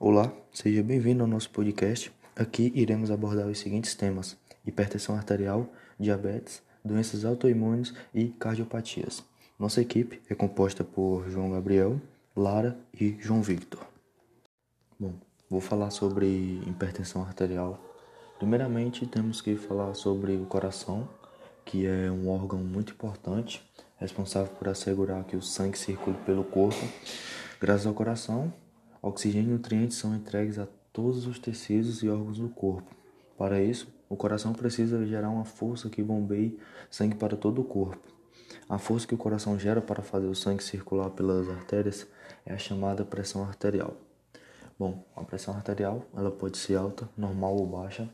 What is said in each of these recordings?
Olá, seja bem-vindo ao nosso podcast. Aqui iremos abordar os seguintes temas: hipertensão arterial, diabetes, doenças autoimunes e cardiopatias. Nossa equipe é composta por João Gabriel, Lara e João Victor. Bom, vou falar sobre hipertensão arterial. Primeiramente, temos que falar sobre o coração, que é um órgão muito importante, responsável por assegurar que o sangue circule pelo corpo. Graças ao coração, oxigênio e nutrientes são entregues a todos os tecidos e órgãos do corpo. Para isso, o coração precisa gerar uma força que bombeie sangue para todo o corpo. A força que o coração gera para fazer o sangue circular pelas artérias é a chamada pressão arterial. Bom, a pressão arterial ela pode ser alta, normal ou baixa,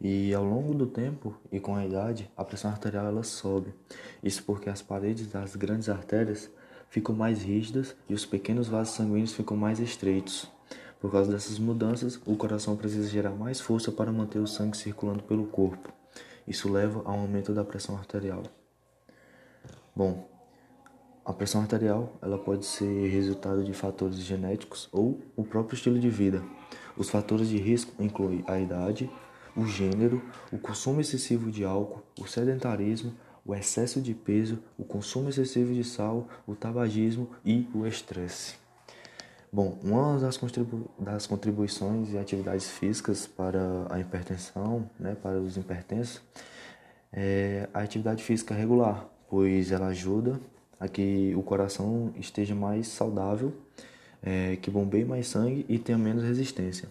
e ao longo do tempo e com a idade, a pressão arterial ela sobe. Isso porque as paredes das grandes artérias ficam mais rígidas e os pequenos vasos sanguíneos ficam mais estreitos. Por causa dessas mudanças, o coração precisa gerar mais força para manter o sangue circulando pelo corpo. Isso leva ao aumento da pressão arterial. Bom, a pressão arterial ela pode ser resultado de fatores genéticos ou o próprio estilo de vida. Os fatores de risco incluem a idade, o gênero, o consumo excessivo de álcool, o sedentarismo, o excesso de peso, o consumo excessivo de sal, o tabagismo e o estresse. Bom, uma das, contribu das contribuições e atividades físicas para a hipertensão, né, para os hipertensos, é a atividade física regular, pois ela ajuda a que o coração esteja mais saudável, é, que bombeie mais sangue e tenha menos resistência.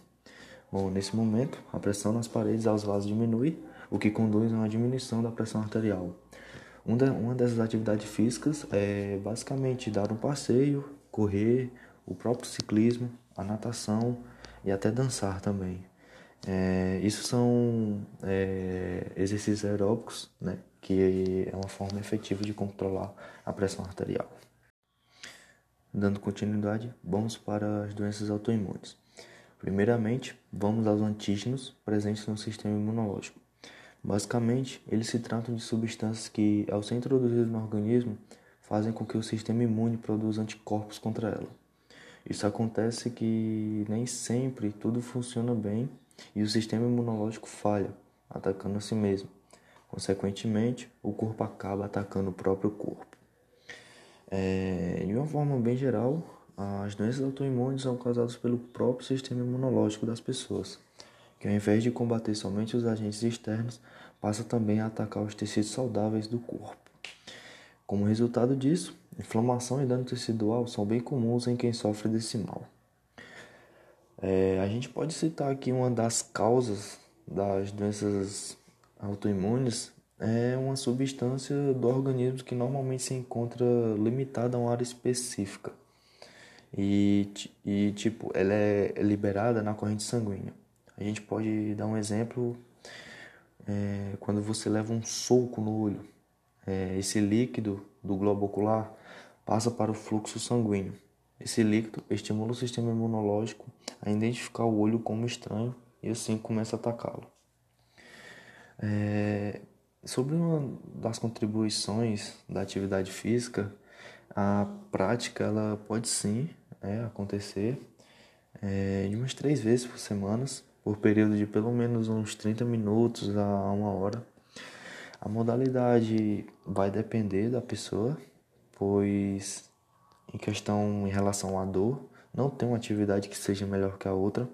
Bom, nesse momento, a pressão nas paredes aos vasos diminui, o que conduz a uma diminuição da pressão arterial. Uma dessas atividades físicas é basicamente dar um passeio, correr, o próprio ciclismo, a natação e até dançar também. É, isso são é, exercícios aeróbicos, né, que é uma forma efetiva de controlar a pressão arterial. Dando continuidade, vamos para as doenças autoimunes. Primeiramente, vamos aos antígenos presentes no sistema imunológico. Basicamente, eles se tratam de substâncias que, ao ser introduzidas no organismo, fazem com que o sistema imune produza anticorpos contra ela. Isso acontece que nem sempre tudo funciona bem e o sistema imunológico falha, atacando a si mesmo. Consequentemente, o corpo acaba atacando o próprio corpo. É, de uma forma bem geral, as doenças autoimunes são causadas pelo próprio sistema imunológico das pessoas, que ao invés de combater somente os agentes externos, passa também a atacar os tecidos saudáveis do corpo. Como resultado disso, inflamação e dano tecidual são bem comuns em quem sofre desse mal. É, a gente pode citar aqui uma das causas das doenças autoimunes é uma substância do organismo que normalmente se encontra limitada a uma área específica e, e tipo, ela é liberada na corrente sanguínea. A gente pode dar um exemplo é, quando você leva um soco no olho. É, esse líquido do globo ocular passa para o fluxo sanguíneo. Esse líquido estimula o sistema imunológico a identificar o olho como estranho e assim começa a atacá-lo. É, sobre uma das contribuições da atividade física, a prática ela pode sim é, acontecer é, de umas três vezes por semana, por período de pelo menos uns 30 minutos a uma hora. A modalidade vai depender da pessoa, pois em questão em relação à dor, não tem uma atividade que seja melhor que a outra.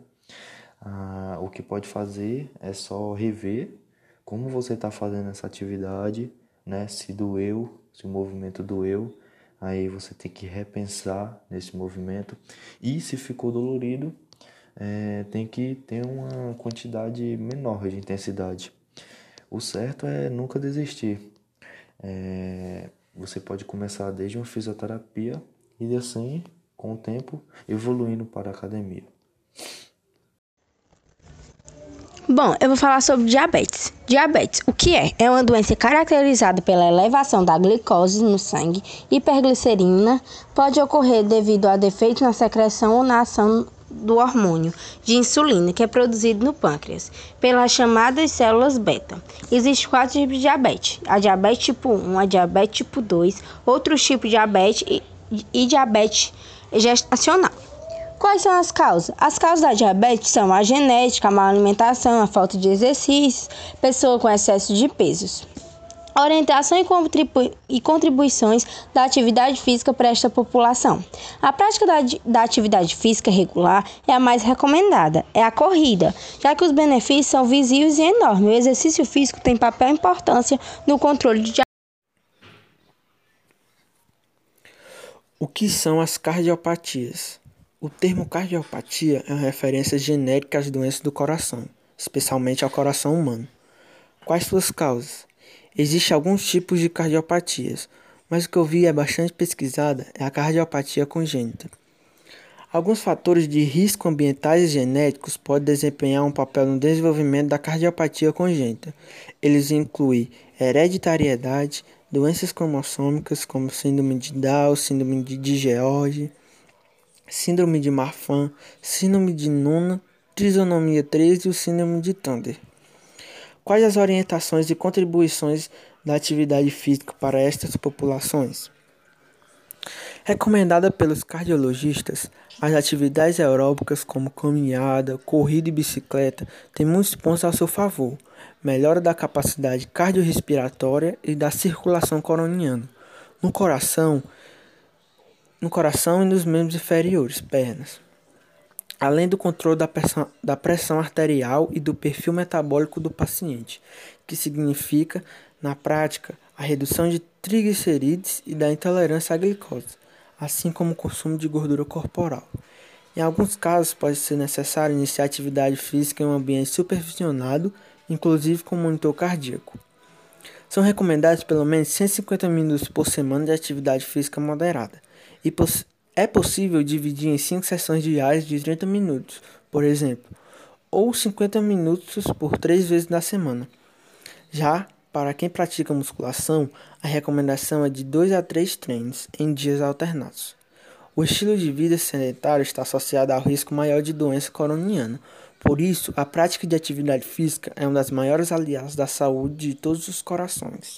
Ah, o que pode fazer é só rever como você está fazendo essa atividade, né? Se doeu, se o movimento doeu, aí você tem que repensar nesse movimento. E se ficou dolorido, é, tem que ter uma quantidade menor de intensidade. O certo é nunca desistir. É, você pode começar desde uma fisioterapia e assim, com o tempo, evoluindo para a academia. Bom, eu vou falar sobre diabetes. Diabetes, o que é? É uma doença caracterizada pela elevação da glicose no sangue, hiperglicerina, pode ocorrer devido a defeitos na secreção ou na ação do hormônio de insulina que é produzido no pâncreas pelas chamadas células beta. Existem quatro tipos de diabetes: a diabetes tipo 1, a diabetes tipo 2, outros tipos de diabetes e, e diabetes gestacional. Quais são as causas? As causas da diabetes são a genética, a má alimentação, a falta de exercícios, pessoa com excesso de pesos. Orientação e, contribu contribuições da atividade física para esta população. A prática da, da, atividade física regular é a mais recomendada, é a corrida, já que os benefícios são visíveis e enormes. O exercício físico tem papel e importância no controle de O que são as cardiopatias? O termo cardiopatia é uma referência genérica às doenças do coração, especialmente ao coração humano. Quais suas causas? Existem alguns tipos de cardiopatias, mas o que eu vi é bastante pesquisada é a cardiopatia congênita. Alguns fatores de risco ambientais e genéticos podem desempenhar um papel no desenvolvimento da cardiopatia congênita. Eles incluem hereditariedade, doenças cromossômicas como síndrome de Down, síndrome de George, síndrome de Marfan, síndrome de Nuna, trisonomia 13 e o síndrome de Thunder. Quais as orientações e contribuições da atividade física para estas populações? Recomendada pelos cardiologistas, as atividades aeróbicas como caminhada, corrida e bicicleta têm muitos pontos a seu favor. Melhora da capacidade cardiorrespiratória e da circulação coroniana. No coração, no coração e nos membros inferiores, pernas além do controle da pressão, da pressão arterial e do perfil metabólico do paciente, que significa, na prática, a redução de triglicerídeos e da intolerância à glicose, assim como o consumo de gordura corporal. Em alguns casos, pode ser necessário iniciar atividade física em um ambiente supervisionado, inclusive com monitor cardíaco. São recomendados pelo menos 150 minutos por semana de atividade física moderada e, é possível dividir em 5 sessões diárias de 30 minutos, por exemplo, ou 50 minutos por 3 vezes na semana. Já para quem pratica musculação, a recomendação é de 2 a 3 treinos em dias alternados. O estilo de vida sedentário está associado ao risco maior de doença coroniana. Por isso, a prática de atividade física é uma das maiores aliadas da saúde de todos os corações.